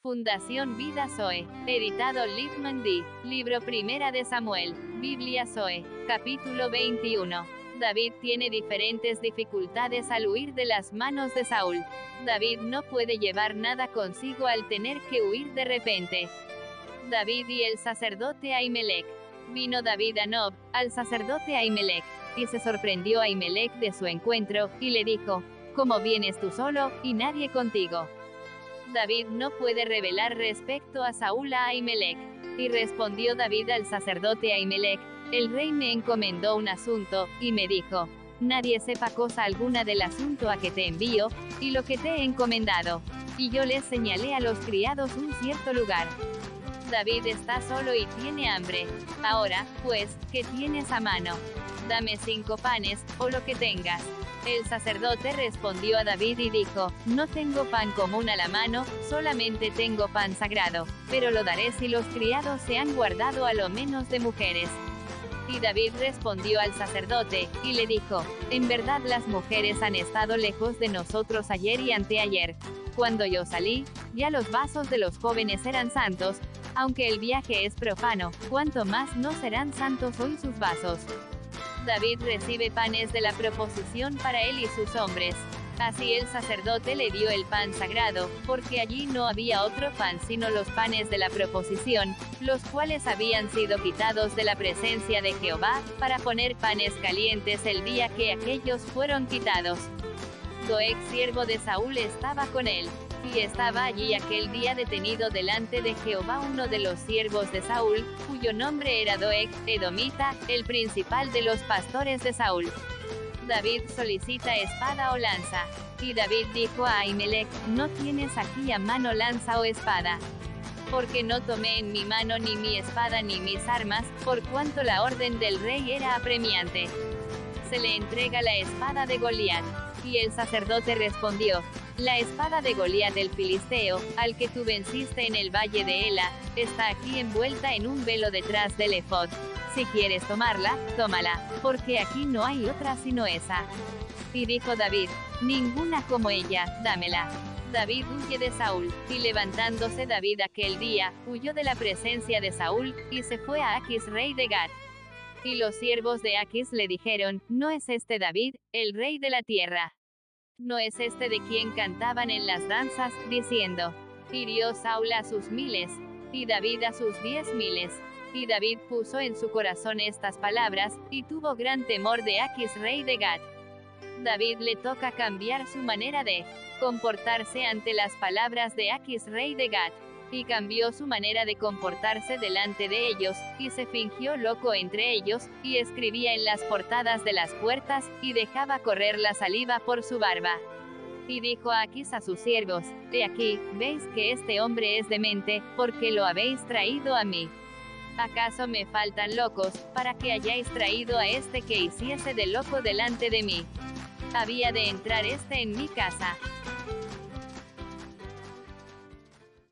Fundación Vida Zoe, editado Littman D. Libro Primera de Samuel, Biblia Zoe, capítulo 21. David tiene diferentes dificultades al huir de las manos de Saúl. David no puede llevar nada consigo al tener que huir de repente. David y el sacerdote Ahimelech. Vino David a Nob, al sacerdote Ahimelech, y se sorprendió Ahimelech de su encuentro, y le dijo, ¿Cómo vienes tú solo, y nadie contigo? David no puede revelar respecto a Saúl a Ahimelech. Y respondió David al sacerdote Ahimelech, el rey me encomendó un asunto, y me dijo, nadie sepa cosa alguna del asunto a que te envío, y lo que te he encomendado. Y yo les señalé a los criados un cierto lugar. David está solo y tiene hambre. Ahora, pues, ¿qué tienes a mano? Dame cinco panes, o lo que tengas. El sacerdote respondió a David y dijo, No tengo pan común a la mano, solamente tengo pan sagrado, pero lo daré si los criados se han guardado a lo menos de mujeres. Y David respondió al sacerdote, y le dijo, En verdad las mujeres han estado lejos de nosotros ayer y anteayer. Cuando yo salí, ya los vasos de los jóvenes eran santos, aunque el viaje es profano, cuanto más no serán santos hoy sus vasos. David recibe panes de la proposición para él y sus hombres. Así el sacerdote le dio el pan sagrado, porque allí no había otro pan sino los panes de la proposición, los cuales habían sido quitados de la presencia de Jehová, para poner panes calientes el día que aquellos fueron quitados. Doeg siervo de Saúl estaba con él. Y estaba allí aquel día detenido delante de Jehová uno de los siervos de Saúl, cuyo nombre era Doeg, Edomita, el principal de los pastores de Saúl. David solicita espada o lanza. Y David dijo a Ahimelech, no tienes aquí a mano lanza o espada. Porque no tomé en mi mano ni mi espada ni mis armas, por cuanto la orden del rey era apremiante. Se le entrega la espada de Goliat. Y el sacerdote respondió, la espada de Goliat el filisteo, al que tú venciste en el valle de Ela, está aquí envuelta en un velo detrás del efod. Si quieres tomarla, tómala, porque aquí no hay otra sino esa. Y dijo David, ninguna como ella, dámela. David huye de Saúl, y levantándose David aquel día, huyó de la presencia de Saúl, y se fue a Aquis rey de Gad. Y los siervos de Aquis le dijeron, ¿no es este David, el rey de la tierra? ¿No es este de quien cantaban en las danzas, diciendo, hirió Saúl a sus miles, y David a sus diez miles? Y David puso en su corazón estas palabras, y tuvo gran temor de Aquis rey de Gad. David le toca cambiar su manera de comportarse ante las palabras de Aquis rey de Gad y cambió su manera de comportarse delante de ellos, y se fingió loco entre ellos, y escribía en las portadas de las puertas, y dejaba correr la saliva por su barba. Y dijo Aquis a sus siervos, De aquí, veis que este hombre es demente, porque lo habéis traído a mí. ¿Acaso me faltan locos, para que hayáis traído a este que hiciese de loco delante de mí? Había de entrar este en mi casa,